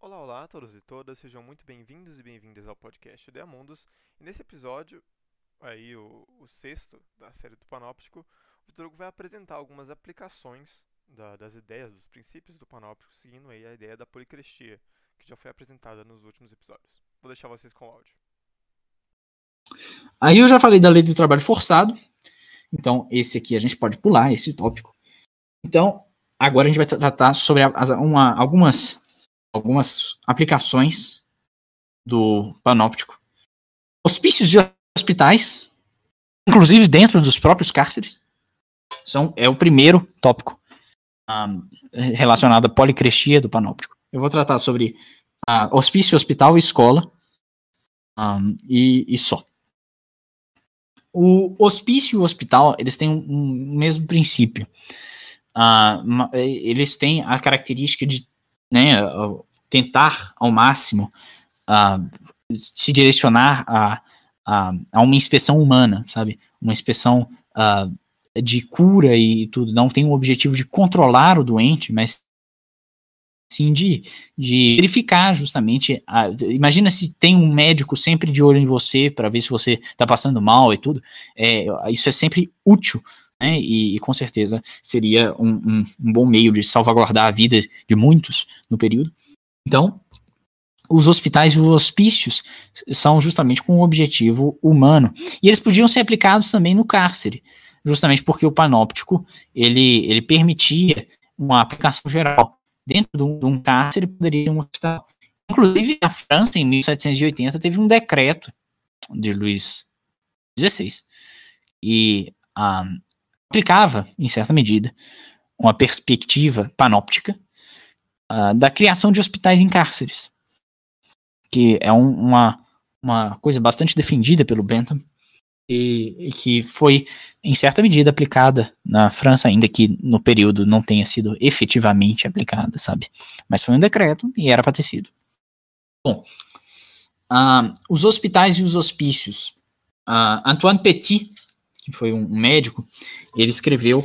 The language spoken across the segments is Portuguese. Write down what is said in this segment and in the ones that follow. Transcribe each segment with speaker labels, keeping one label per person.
Speaker 1: Olá, olá a todos e todas, sejam muito bem-vindos e bem-vindas ao podcast de Amundos. E nesse episódio, aí o, o sexto da série do Panóptico, o Vitor Hugo vai apresentar algumas aplicações da, das ideias, dos princípios do Panóptico, seguindo aí a ideia da policrestia, que já foi apresentada nos últimos episódios. Vou deixar vocês com o áudio.
Speaker 2: Aí eu já falei da lei do trabalho forçado, então esse aqui a gente pode pular, esse tópico. Então, agora a gente vai tratar sobre as, uma, algumas, algumas aplicações do panóptico. Hospícios de hospitais, inclusive dentro dos próprios cárceres, são, é o primeiro tópico um, relacionado à policrestia do panóptico. Eu vou tratar sobre uh, hospício, hospital e escola, um, e, e, só. O hospício e o hospital, eles têm um, um mesmo princípio. Uh, eles têm a característica de né, tentar ao máximo uh, se direcionar a, a, a, uma inspeção humana, sabe? Uma inspeção uh, de cura e tudo, não tem o objetivo de controlar o doente, mas sim de, de verificar justamente. A, imagina se tem um médico sempre de olho em você para ver se você está passando mal e tudo. É, isso é sempre útil. Né, e, e, com certeza seria um, um, um bom meio de salvaguardar a vida de muitos no período. Então, os hospitais e os hospícios são justamente com um objetivo humano. E eles podiam ser aplicados também no cárcere justamente porque o panóptico ele, ele permitia uma aplicação geral. Dentro de um, de um cárcere poderia um hospital. Inclusive, a França, em 1780, teve um decreto de Luís XVI e ah, aplicava, em certa medida, uma perspectiva panóptica ah, da criação de hospitais em cárceres, que é um, uma, uma coisa bastante defendida pelo Bentham, e, e, que foi, em certa medida, aplicada na França, ainda que no período não tenha sido efetivamente aplicada, sabe? Mas foi um decreto e era para ter sido. Bom, uh, os hospitais e os hospícios. Uh, Antoine Petit, que foi um médico, ele escreveu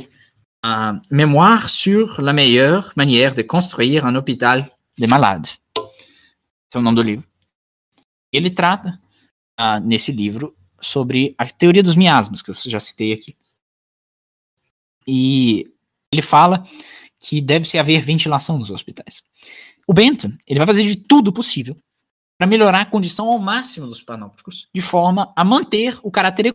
Speaker 2: uh, Mémoire sur la meilleure manière de construire un hôpital de malades. Esse é o nome do livro. Ele trata, uh, nesse livro, sobre a teoria dos miasmas, que eu já citei aqui. E ele fala que deve-se haver ventilação nos hospitais. O Bentham, ele vai fazer de tudo possível para melhorar a condição ao máximo dos panópticos, de forma a manter o caráter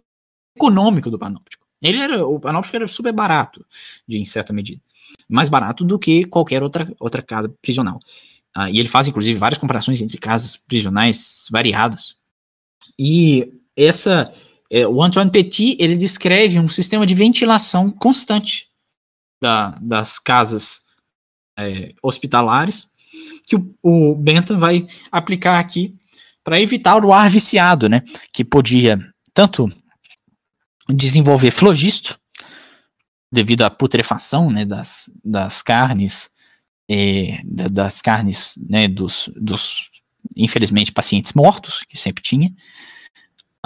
Speaker 2: econômico do panóptico. Ele era, o panóptico era super barato, de, em certa medida. Mais barato do que qualquer outra, outra casa prisional. Ah, e ele faz, inclusive, várias comparações entre casas prisionais variadas. E essa é, o Antoine Petit ele descreve um sistema de ventilação constante da, das casas é, hospitalares que o, o Bentham vai aplicar aqui para evitar o ar viciado, né, que podia tanto desenvolver flogisto devido à putrefação, né, das, das carnes é, das carnes, né, dos, dos infelizmente pacientes mortos que sempre tinha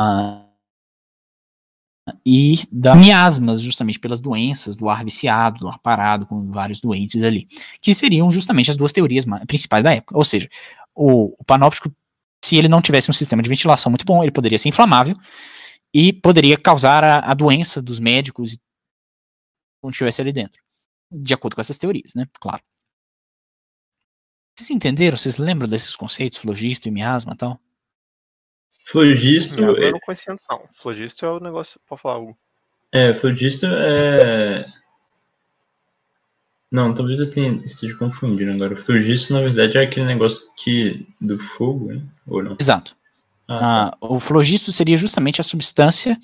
Speaker 2: Uh, e da miasmas, justamente pelas doenças do ar viciado, do ar parado, com vários doentes ali, que seriam justamente as duas teorias principais da época. Ou seja, o, o panóptico, se ele não tivesse um sistema de ventilação muito bom, ele poderia ser inflamável e poderia causar a, a doença dos médicos quando estivesse ali dentro. De acordo com essas teorias, né? Claro. Vocês entenderam? Vocês lembram desses conceitos, flogisto e miasma e tal?
Speaker 3: Flogisto.
Speaker 1: Não, eu não conhecia antes, não. Flogisto é o negócio. Pode falar algo.
Speaker 3: É, flogisto é. Não, talvez eu tenha, esteja confundindo agora. O flogisto, na verdade, é aquele negócio que do fogo, né? Ou não?
Speaker 2: Exato. Ah, ah, o flogisto seria justamente a substância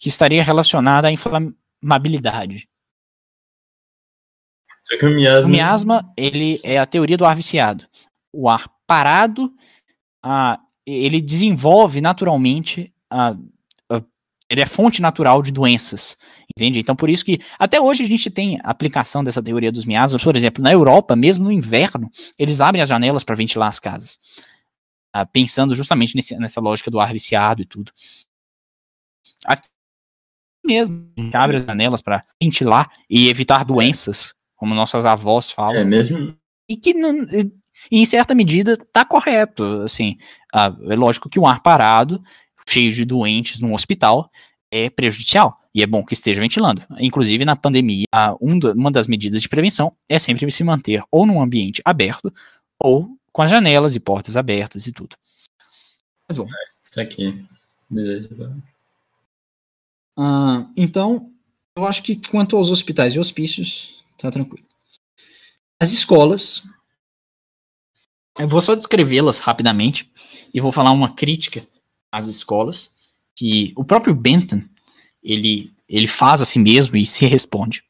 Speaker 2: que estaria relacionada à inflamabilidade.
Speaker 3: Só que o miasma.
Speaker 2: O miasma, ele é a teoria do ar viciado. O ar parado, a ele desenvolve naturalmente a, a, ele é fonte natural de doenças, entende? Então por isso que até hoje a gente tem aplicação dessa teoria dos miasmas, por exemplo, na Europa, mesmo no inverno, eles abrem as janelas para ventilar as casas, uh, pensando justamente nesse, nessa lógica do ar viciado e tudo. Aqui mesmo, a gente abre as janelas para ventilar e evitar doenças, como nossas avós falam.
Speaker 3: É mesmo.
Speaker 2: E que, não- e- em certa medida, tá correto. Assim, ah, é lógico que um ar parado, cheio de doentes num hospital, é prejudicial. E é bom que esteja ventilando. Inclusive, na pandemia, ah, um uma das medidas de prevenção é sempre se manter ou num ambiente aberto, ou com as janelas e portas abertas e tudo. Mas bom.
Speaker 3: Isso aqui. Beleza.
Speaker 2: Ah, então, eu acho que quanto aos hospitais e hospícios, tá tranquilo. As escolas, eu vou só descrevê-las rapidamente e vou falar uma crítica às escolas que o próprio Bentham ele ele faz a si mesmo e se responde.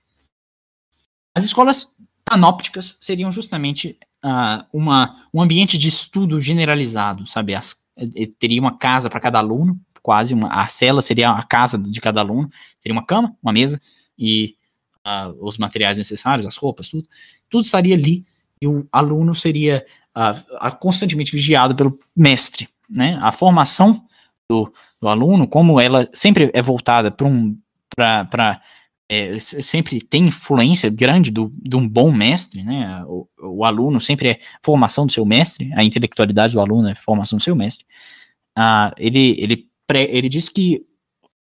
Speaker 2: As escolas panópticas seriam justamente ah, uma, um ambiente de estudo generalizado, sabe? As, eh, teria uma casa para cada aluno, quase uma, a cela seria a casa de cada aluno, seria uma cama, uma mesa e ah, os materiais necessários, as roupas, tudo, tudo estaria ali e o aluno seria ah, constantemente vigiado pelo mestre, né? A formação do, do aluno, como ela sempre é voltada para um para é, s- sempre tem influência grande do, de um bom mestre, né? O, o aluno sempre é formação do seu mestre, a intelectualidade do aluno é formação do seu mestre. Ah, ele, ele, pré- ele diz que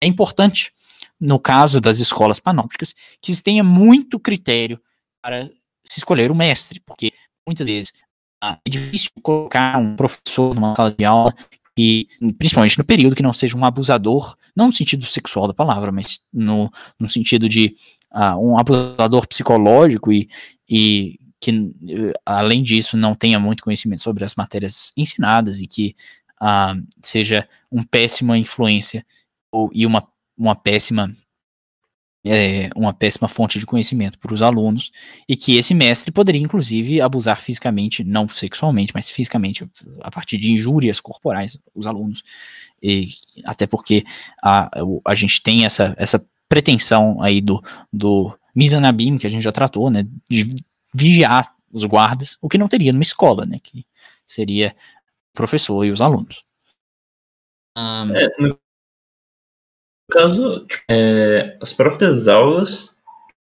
Speaker 2: é importante, no caso das escolas panópticas, que se tenha muito critério para se escolher o mestre, porque muitas vezes ah, é difícil colocar um professor numa sala de aula e principalmente no período que não seja um abusador, não no sentido sexual da palavra, mas no, no sentido de ah, um abusador psicológico e, e que, eh, além disso, não tenha muito conhecimento sobre as matérias ensinadas e que ah, seja uma péssima influência ou, e uma, uma péssima é, uma péssima fonte de conhecimento para os alunos e que esse mestre poderia inclusive abusar fisicamente, não sexualmente, mas fisicamente a partir de injúrias corporais os alunos e até porque a, a gente tem essa, essa pretensão aí do, do Mizanabim, que a gente já tratou, né, de vigiar os guardas, o que não teria numa escola, né, que seria o professor e os alunos. Ahn,
Speaker 3: É, no caso, é, as próprias aulas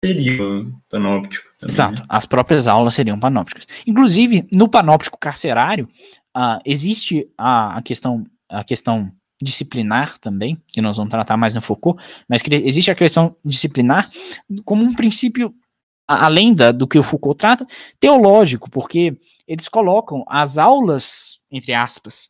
Speaker 3: seriam panóptico também. né?
Speaker 2: Exato, as próprias aulas seriam panópticas. Inclusive, no panóptico carcerário, ah, existe a, a questão a questão disciplinar também, que nós vamos tratar mais no Foucault, mas que existe a questão disciplinar como um princípio, além da, do que o Foucault trata, teológico, porque eles colocam as aulas, entre aspas,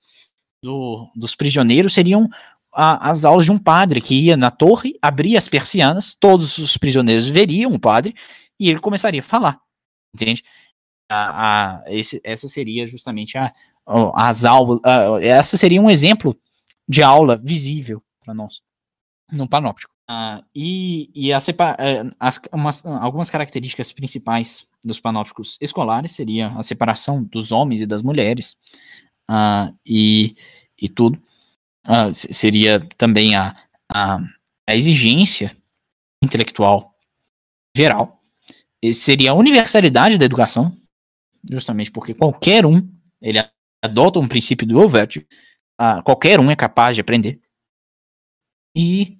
Speaker 2: do- dos prisioneiros seriam a- as aulas de um padre que ia na torre, abria as persianas, todos os prisioneiros veriam o padre, e ele começaria a falar, entende? A, a- esse- essa seria justamente a, as aulas, essa seria um exemplo de aula visível para nós no panóptico. Ah, e e eh, as- umas- algumas características principais dos panópticos escolares seria a separação dos homens e das mulheres ah, e, e tudo. Ah, se- seria também a, a, a exigência intelectual geral seria a universalidade da educação, justamente porque qualquer um, ele adota um princípio do Overture, ah, qualquer um é capaz de aprender. E,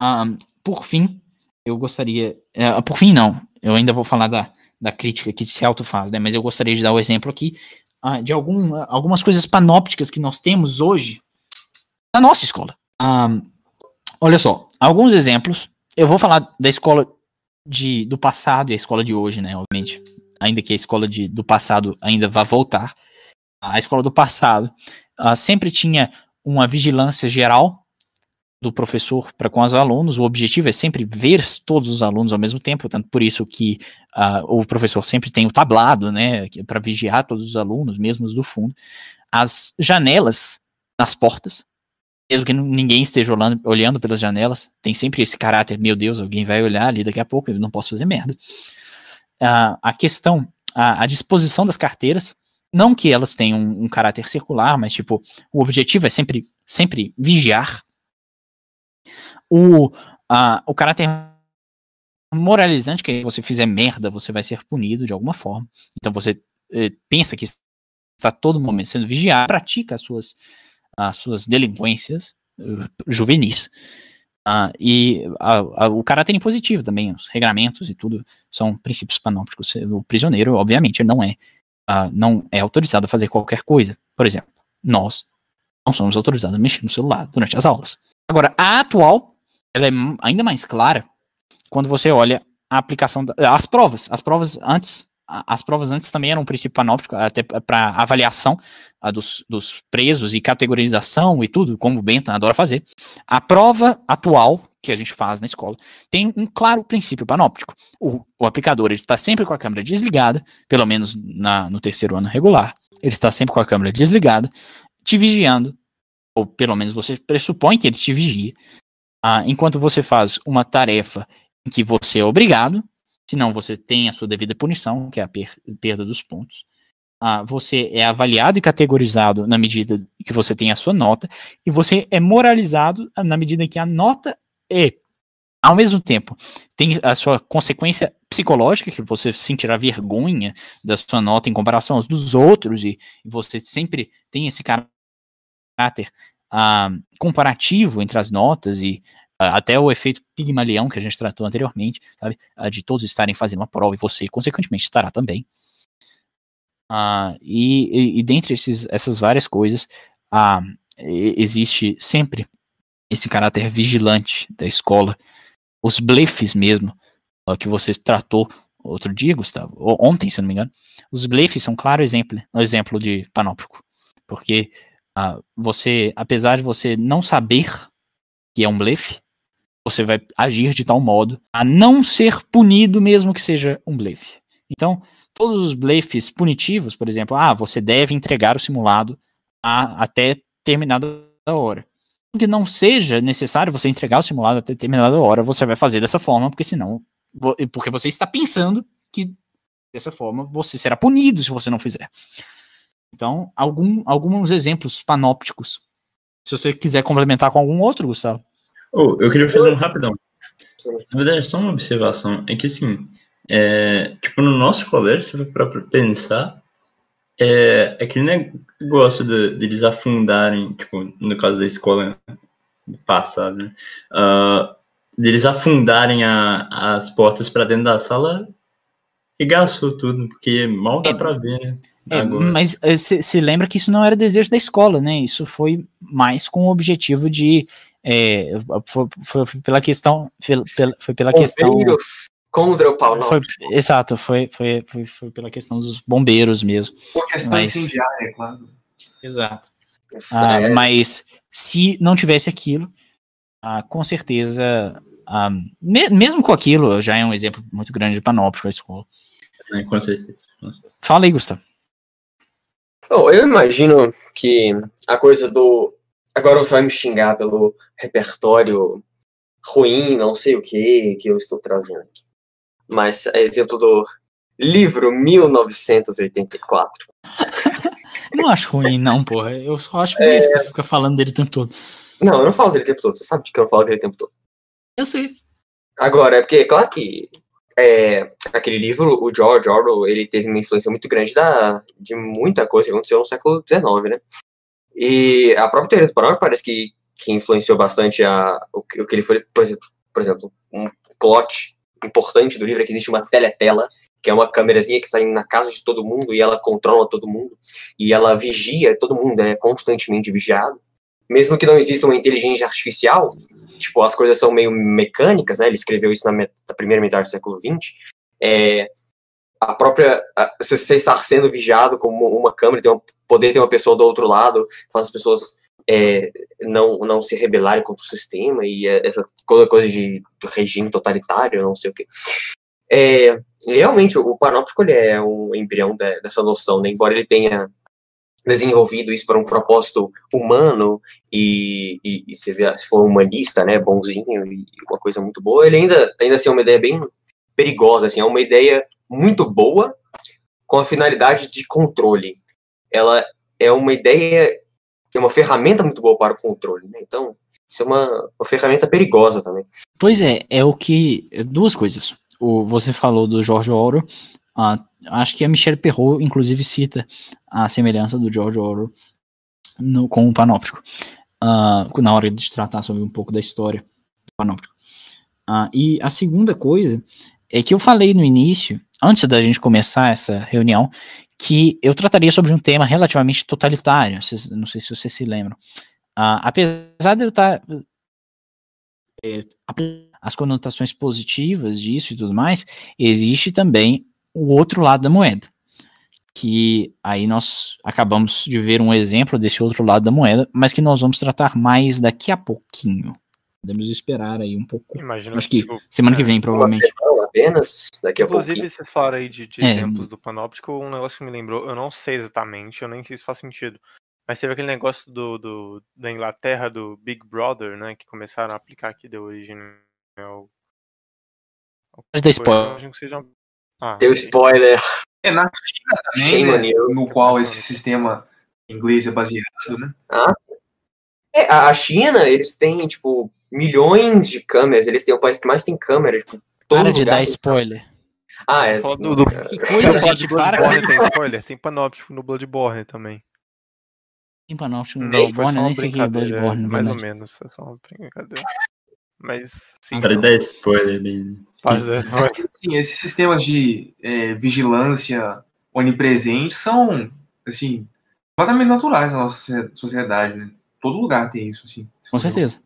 Speaker 2: ah, por fim, eu gostaria, eh, por fim não, eu ainda vou falar da, da crítica que se autofaz, né, mas eu gostaria de dar o exemplo aqui ah, de algum, algumas coisas panópticas que nós temos hoje na nossa escola. Ah, olha só, alguns exemplos, eu vou falar da escola de, do passado e a escola de hoje, né, obviamente. Ainda que a escola de, do passado ainda vá voltar. A escola do passado ah, sempre tinha uma vigilância geral do professor para com os alunos. O objetivo é sempre ver todos os alunos ao mesmo tempo, tanto por isso que ah, o professor sempre tem o tablado, né, para vigiar todos os alunos, mesmo os do fundo. As janelas nas portas, mesmo que ninguém esteja olhando, olhando pelas janelas, tem sempre esse caráter, meu Deus, alguém vai olhar ali daqui a pouco, eu não posso fazer merda. Ah, a questão, a, a disposição das carteiras, não que elas tenham um, um caráter circular, mas tipo, o objetivo é sempre, sempre vigiar. O, a, o caráter moralizante, que você fizer merda, você vai ser punido de alguma forma. Então você eh, pensa que está todo momento sendo vigiado, pratica as suas, as suas delinquências uh, juvenis. Uh, e a, a, o caráter impositivo também, os regramentos e tudo, são princípios panópticos. O prisioneiro, obviamente, não é, uh, não é autorizado a fazer qualquer coisa. Por exemplo, nós não somos autorizados a mexer no celular durante as aulas. Agora, a atual, ela é ainda mais clara quando você olha a aplicação das provas. As provas antes as provas antes também eram um princípio panóptico, até para avaliação a, dos, dos, presos e categorização e tudo, como o Bentham adora fazer. A prova atual que a gente faz na escola tem um claro princípio panóptico. O, o aplicador está sempre com a câmera desligada, pelo menos na, no terceiro ano regular. Ele está sempre com a câmera desligada, te vigiando, ou pelo menos você pressupõe que ele te vigia, ah, enquanto você faz uma tarefa em que você é obrigado, senão você tem a sua devida punição, que é a per perda dos pontos. Ah, você é avaliado e categorizado na medida que você tem a sua nota, e você é moralizado na medida que a nota é, ao mesmo tempo, tem a sua consequência psicológica, que você sentirá vergonha da sua nota em comparação aos dos outros, e, e você sempre tem esse caráter ah, comparativo entre as notas e até o efeito Pigmalião que a gente tratou anteriormente, sabe? De todos estarem fazendo uma prova e você, consequentemente, estará também. Uh, e, e, e, dentre esses, essas várias coisas, uh, existe sempre esse caráter vigilante da escola, os blefes mesmo, uh, que você tratou outro dia, Gustavo, ou ontem, se não me engano. Os blefes são um claro exemplo, um exemplo de panóptico, porque você, apesar de você não saber que é um blefe, você vai agir de tal modo a não ser punido, mesmo que seja um blefe. Então, todos os blefes punitivos, por exemplo, ah, você deve entregar o simulado a, até determinada hora. Que não seja necessário você entregar o simulado até determinada hora, você vai fazer dessa forma, porque senão, porque você está pensando que dessa forma você será punido se você não fizer. Então, algum, alguns exemplos panópticos. Se você quiser complementar com algum outro, Gustavo.
Speaker 3: Oh, eu queria fazer um rapidão. Na verdade, só uma observação. É que, assim, é, tipo, no nosso colégio, se for pra pensar, é, é aquele negócio de, de eles afundarem, tipo, no caso da escola passada, né? Uh, deles afundarem a, as portas para dentro da sala e gastou tudo, porque mal dá é, para ver, né?
Speaker 2: É, mas eh, se lembra que isso não era desejo da escola, né? Isso foi mais com o objetivo de é, foi, foi, pela questão. Foi, foi pela questão.
Speaker 4: Contra o pau
Speaker 2: foi, Exato, foi, foi, foi, foi, pela questão dos bombeiros mesmo.
Speaker 4: Por questão mas, incendiária, claro.
Speaker 2: Exato. Ah, mas se não tivesse aquilo, ah, com certeza. Ah, me, mesmo com aquilo, já é um exemplo muito grande de panóptico a escola.
Speaker 3: É, com certeza.
Speaker 2: Fala aí, Gustavo.
Speaker 4: Oh, eu imagino que a coisa do Agora você vai me xingar pelo repertório ruim, não sei o que, que eu estou trazendo aqui. Mas é exemplo do livro 1984.
Speaker 2: não acho ruim, não, porra. Eu só acho que é... você fica falando dele o tempo todo.
Speaker 4: Não, eu não falo dele o tempo todo. Você sabe de que eu não falo dele o tempo todo.
Speaker 2: Eu sei.
Speaker 4: Agora, é porque, claro que é, aquele livro, o George Orwell, ele teve uma influência muito grande da, de muita coisa que aconteceu no século XIX, né? E a própria teoria do panorama parece que, que influenciou bastante a, o, que, o que ele foi, por exemplo, por exemplo, um plot importante do livro é que existe uma teletela, que é uma câmerazinha que está na casa de todo mundo e ela controla todo mundo, e ela vigia, todo mundo é constantemente vigiado. Mesmo que não exista uma inteligência artificial, tipo, as coisas são meio mecânicas, né? Ele escreveu isso na, na primeira metade do século XX. É, a própria você estar sendo vigiado como uma câmera, ter poder ter uma pessoa do outro lado, faz as pessoas é, não não se rebelarem contra o sistema e é, essa coisa de regime totalitário, não sei o que. É, realmente o panóptico ele é um embrião de, dessa noção, né? embora ele tenha desenvolvido isso para um propósito humano e, e, e se, se for humanista, né, bonzinho e uma coisa muito boa, ele ainda ainda assim é uma ideia bem perigosa, assim, é uma ideia muito boa com a finalidade de controle. Ela é uma ideia, é uma ferramenta muito boa para o controle, né? Então, isso é uma, uma ferramenta perigosa também.
Speaker 2: Pois é, é o que. Duas coisas. O, você falou do George. Uh, acho que a Michelle Perrault, inclusive, cita a semelhança do George Orwell no, com o Panóptico. Uh, na hora de tratar sobre um pouco da história do panóptico. Ah, e a segunda coisa é que eu falei no início, antes da gente começar essa reunião, que eu trataria sobre um tema relativamente totalitário. Não sei se vocês se lembram. Ah, apesar de eu estar. Tá, é, as conotações positivas disso e tudo mais, existe também o outro lado da moeda. Que aí nós acabamos de ver um exemplo desse outro lado da moeda, mas que nós vamos tratar mais daqui a pouquinho. Podemos esperar aí um pouco.
Speaker 1: Imagina,
Speaker 2: Acho que tipo, semana que é. vem, provavelmente.
Speaker 4: Apenas daqui a
Speaker 1: Inclusive, pouquinho. vocês falaram aí de, de é. exemplos do panóptico, um negócio que me lembrou, eu não sei exatamente, eu nem sei se faz sentido. Mas teve aquele negócio do, do da Inglaterra, do Big Brother, né? Que começaram a aplicar aqui, deu origem ao.
Speaker 2: Pode dar spoiler.
Speaker 4: Ah, Deu spoiler.
Speaker 5: É na China também, né, no qual esse sistema inglês é baseado, né?
Speaker 4: Ah, é, a China, eles têm, tipo, milhões de câmeras. Eles têm o país que mais tem câmeras. Tipo,
Speaker 2: para de dar spoiler.
Speaker 4: Ah, é.
Speaker 1: Do, do... Que coisa, gente, para. Tem spoiler, tem panóptico no Bloodborne também.
Speaker 2: Tem panóptico no Bloodborne, nem sei que é Bloodborne.
Speaker 1: Mais ou menos, é só uma brincadeira. Mas, sim.
Speaker 3: Para dar spoiler mesmo.
Speaker 5: Sim, esses sistemas de é, vigilância onipresente são, assim, completamente naturais na nossa sociedade, né? Todo lugar tem isso, assim.
Speaker 2: Com certeza.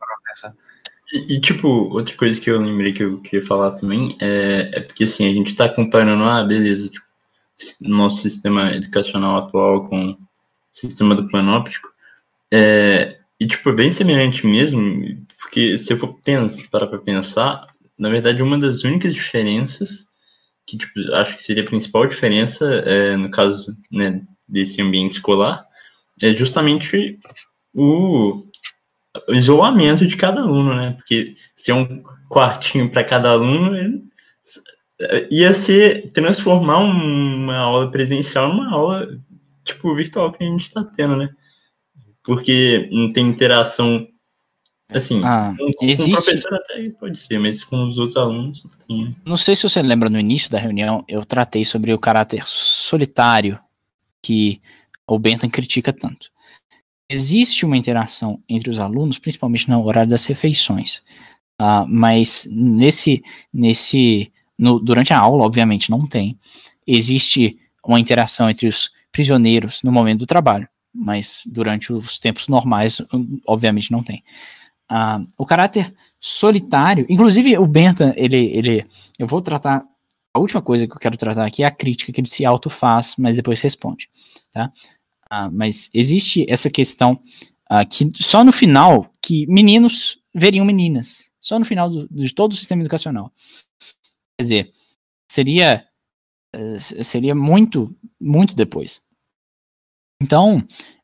Speaker 3: E, tipo, outra coisa que eu lembrei que eu queria falar também é, é porque, assim, a gente tá comparando, ah, beleza, tipo, nosso sistema educacional atual com o sistema do panóptico, é, e, tipo, é bem semelhante mesmo, porque se eu for pensar, parar pra pensar, na verdade, uma das únicas diferenças, que, tipo, acho que seria a principal diferença, é, no caso, né, desse ambiente escolar, é justamente o, o isolamento de cada aluno, né? Porque se é um quartinho para cada aluno, ia ser transformar uma aula presencial numa aula tipo virtual que a gente está tendo, né? Porque não tem interação assim.
Speaker 2: Ah, com, existe...
Speaker 3: professor até pode ser, mas com os outros alunos não tem.
Speaker 2: Não sei se você lembra no início da reunião, eu tratei sobre o caráter solitário que o Bentham critica tanto existe uma interação entre os alunos, principalmente no horário das refeições. Uh, mas nesse, nesse no, durante a aula, obviamente, não tem. Existe uma interação entre os prisioneiros no momento do trabalho, mas durante os tempos normais, obviamente, não tem. Uh, o caráter solitário, inclusive o Bentham, ele, ele, eu vou tratar, a última coisa que eu quero tratar aqui é a crítica que ele se auto faz, mas depois responde, tá? Ah, mas existe essa questão ah, que só no final que meninos veriam meninas. Só no final do, de todo o sistema educacional. Quer dizer, seria eh, seria muito muito depois. Então,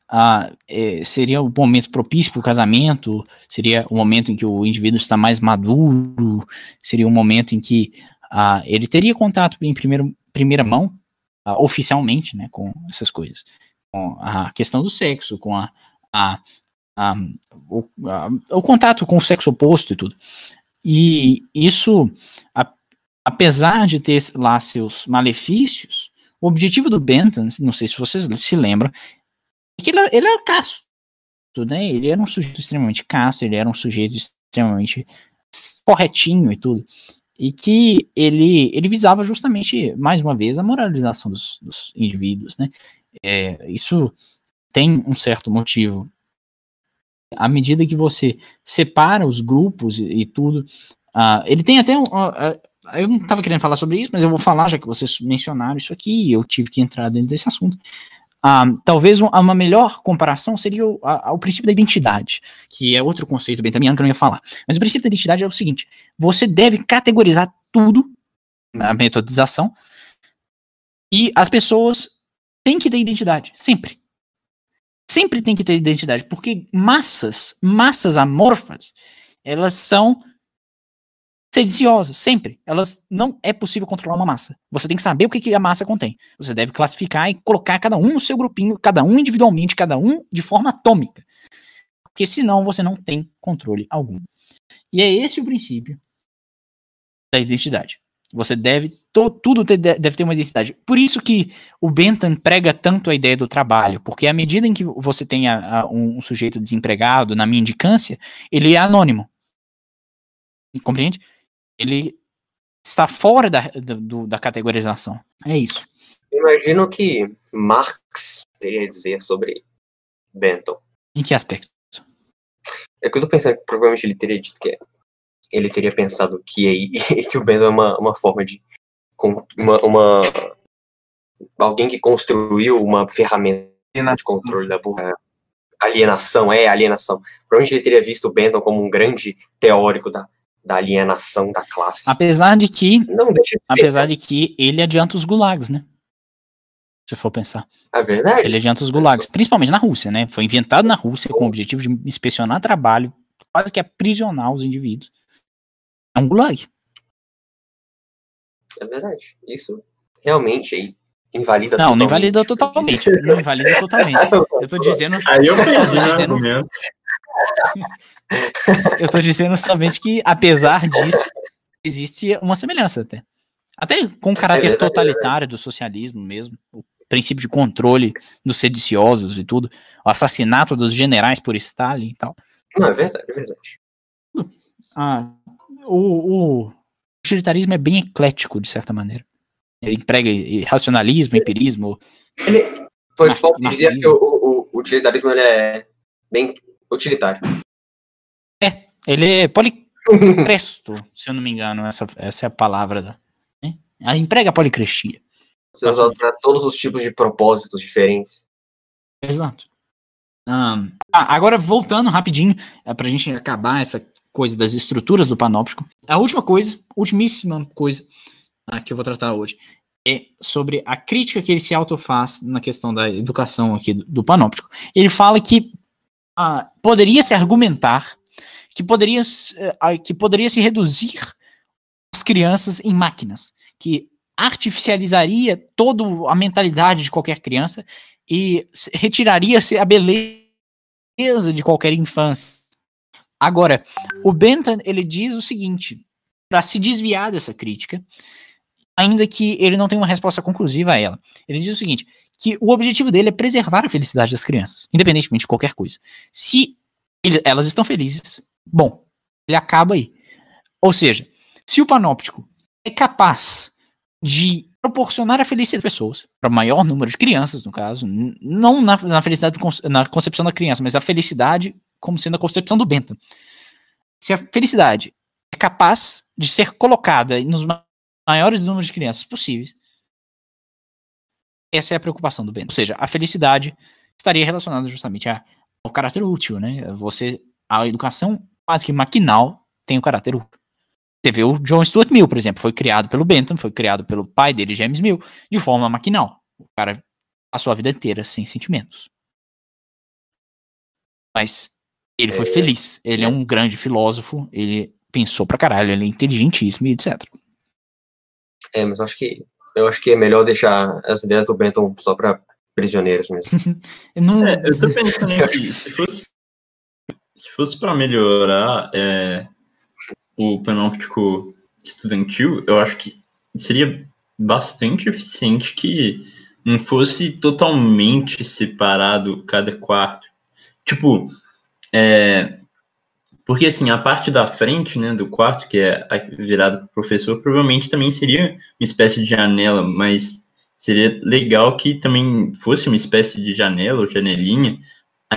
Speaker 2: ah, é, seria o momento propício para o casamento, seria o momento em que o indivíduo está mais maduro, seria o momento em que ah, ele teria contato em primeiro, primeira mão, ah, oficialmente, né, com essas coisas com a questão do sexo, com a, a, a, o, a, o, contato com o sexo oposto e tudo. E isso, apesar de ter lá seus malefícios, o objetivo do Bentham, não sei se vocês se lembram, é que ele, ele era casto, né? Ele era um sujeito extremamente casto, ele era um sujeito extremamente corretinho e tudo. E que ele, ele visava justamente, mais uma vez, a moralização dos, dos indivíduos, né? É, isso tem um certo motivo. À medida que você separa os grupos e, e tudo, uh, ele tem até um. Uh, eu não estava querendo falar sobre isso, mas eu vou falar, já que vocês mencionaram isso aqui, eu tive que entrar dentro desse assunto. Uh, talvez um, uma melhor comparação seria o, a, o, princípio da identidade, que é outro conceito bem também que eu não ia falar. Mas o princípio da identidade é o seguinte: você deve categorizar tudo na metodização, e as pessoas tem que ter identidade, sempre. Sempre tem que ter identidade, porque massas, massas amorfas, elas são sediciosas, sempre. Elas não é possível controlar uma massa. Você tem que saber o que, que a massa contém. Você deve classificar e colocar cada um no seu grupinho, cada um individualmente, cada um de forma atômica. Porque senão você não tem controle algum. E é esse o princípio da identidade. Você deve, to, tudo deve ter uma identidade. Por isso que o Bentham prega tanto a ideia do trabalho, porque à medida em que você tem a, a, um, sujeito desempregado na minha indicância, ele é anônimo. Compreende? Ele está fora da, do, da categorização. É isso.
Speaker 4: Imagino que Marx teria a dizer sobre Bentham.
Speaker 2: Em que aspecto?
Speaker 4: É que eu tô pensando que provavelmente ele teria dito que é- ele teria pensado que, é- que o Bentham é uma, uma forma de. Uma, uma- alguém que construiu uma ferramenta de controle da burra. Alienação, é alienação. Provavelmente ele teria visto o Bentham como um grande teórico da, da alienação da classe.
Speaker 2: Apesar de que,
Speaker 4: Não deixa de
Speaker 2: apesar de que ele adianta os gulags, né? Se for pensar.
Speaker 4: É verdade.
Speaker 2: Ele adianta os gulags, principalmente na Rússia, né? Foi inventado na Rússia com o objetivo de inspecionar trabalho, quase que aprisionar os indivíduos. É um gulag.
Speaker 4: É verdade. Isso realmente aí invalida
Speaker 2: Não, não
Speaker 4: totalmente
Speaker 2: invalida
Speaker 4: o que eu
Speaker 2: totalmente. Não invalida totalmente. Eu tô dizendo,
Speaker 3: Aí eu perdi
Speaker 2: eu tô
Speaker 3: o
Speaker 2: dizendo, eu tô dizendo somente que, apesar disso, existe uma semelhança até. Até com o caráter
Speaker 4: verdade, é
Speaker 2: totalitário do socialismo mesmo, o princípio de controle dos sediciosos e tudo, o assassinato dos generais por Stalin e tal.
Speaker 4: Não, é verdade, é verdade.
Speaker 2: Ah, o, o utilitarismo é bem eclético, de certa maneira. Ele emprega racionalismo, empirismo.
Speaker 4: Foi
Speaker 2: Mar-
Speaker 4: pode dizer que o, o- o utilitarismo ele é bem utilitário.
Speaker 2: Ele é policresto, se eu não me engano, essa, essa é a palavra. Da, né? Ah, Emprega policrestia.
Speaker 4: Você usa para todos os tipos de propósitos diferentes.
Speaker 2: Exato. Ahn, ah, agora, voltando rapidinho, é, pra gente acabar essa coisa das estruturas do panóptico. A última coisa, ultimíssima coisa ah, que eu vou tratar hoje é sobre a crítica que ele se autofaz na questão da educação aqui do, do panóptico. Ele fala que ah, poderia se argumentar que poderia, eh, ah, que poderia se reduzir as crianças em máquinas, que artificializaria toda a mentalidade de qualquer criança e se- retiraria-se a beleza de qualquer infância. Agora, o Bentham ele diz o seguinte, para se desviar dessa crítica, ainda que ele não tenha uma resposta conclusiva a ela. Ele diz o seguinte, que o objetivo dele é preservar a felicidade das crianças, independentemente de qualquer coisa. Se ele- elas estão felizes, bom, ele acaba aí. Ou seja, se o panóptico é capaz de proporcionar a felicidade das pessoas, para o maior número de crianças, no caso, não na, na felicidade, na concepção da criança, mas a felicidade como sendo a concepção do Bentham. Se a felicidade é capaz de ser colocada nos ma- maiores números de crianças possíveis, essa é a preocupação do Bentham. Ou seja, a felicidade estaria relacionada justamente a- ao caráter útil, né? Você, a educação quase que maquinal tem o caráter útil. Você vê o John Stuart Mill, por exemplo, foi criado pelo Bentham, foi criado pelo pai dele, James Mill, de forma maquinal. O cara a vida inteira sem sentimentos. Mas ele foi
Speaker 4: É.
Speaker 2: feliz. Ele é um grande filósofo, ele pensou pra caralho, ele é inteligentíssimo e etc.
Speaker 4: É, mas eu acho que eu acho que é melhor deixar as ideias do Benton só para prisioneiros mesmo.
Speaker 2: Eu Não,
Speaker 3: É, eu tô pensando aqui, se fosse, se fosse para melhorar é, o panóptico estudantil, eu acho que seria bastante eficiente que não fosse totalmente separado cada quarto. Tipo, é, porque assim, a parte da frente, né, do quarto, que é virada pro professor, provavelmente também seria uma espécie de janela, mas seria legal que também fosse uma espécie de janela ou janelinha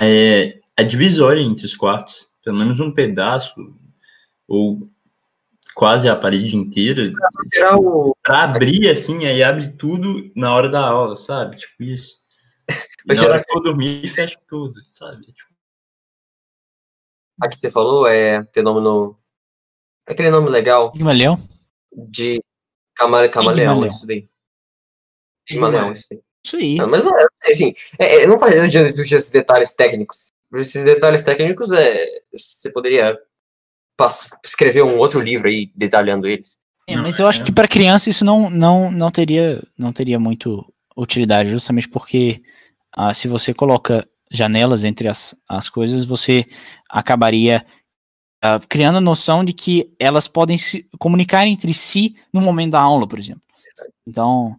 Speaker 3: é, a divisória entre os quartos, pelo menos um pedaço, ou quase a parede inteira,
Speaker 4: o
Speaker 3: para abrir assim, aí abre tudo na hora da aula, sabe? Tipo isso. E
Speaker 4: Mas
Speaker 3: na hora que for dormir, fecha tudo, sabe? Tipo,
Speaker 4: aqui que você falou é fenômeno aquele nome legal
Speaker 2: Pigmalião?
Speaker 4: de camale, camaleão,
Speaker 2: Pigmaleão.
Speaker 4: isso daí. Camaleão, isso daí.
Speaker 2: Isso aí.
Speaker 4: Ah, mas não é, assim, é, é, não faz adianta discutir esses detalhes técnicos. Esses detalhes técnicos é você poderia escrever um outro livro aí detalhando eles.
Speaker 2: É,
Speaker 3: Não,
Speaker 2: mas eu acho
Speaker 3: é.
Speaker 2: que para criança isso não, não, não, teria, não teria muito utilidade, justamente porque ah, se você coloca janelas entre as, as coisas, você acabaria ah, criando a noção de que elas podem se comunicar entre si no momento da aula, por exemplo. Então,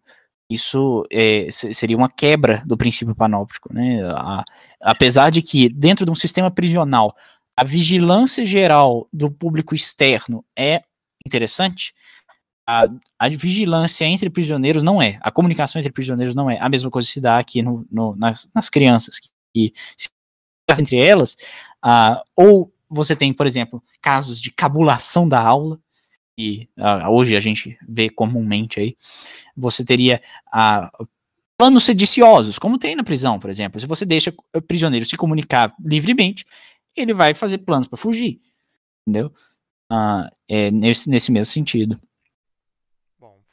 Speaker 2: isso é, se- seria uma quebra do princípio panóptico, né? A- apesar de que dentro de um sistema prisional a vigilância geral do público externo é interessante, a, a, vigilância entre prisioneiros não é, a comunicação entre prisioneiros não é a mesma coisa se dá aqui no, no, nas, nas, crianças, que se entre elas, uh, ou você tem, por exemplo, casos de cabulação da aula, e uh, hoje a gente vê comumente aí, você teria uh, planos sediciosos, como tem na prisão, por exemplo, se você deixa o prisioneiro se comunicar livremente, ele vai fazer planos para fugir, entendeu? é nesse, nesse mesmo sentido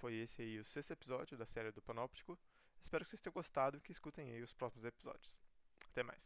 Speaker 1: foi esse aí o sexto episódio da série do Panóptico. Espero que vocês tenham gostado e que escutem aí os próximos episódios. Até mais.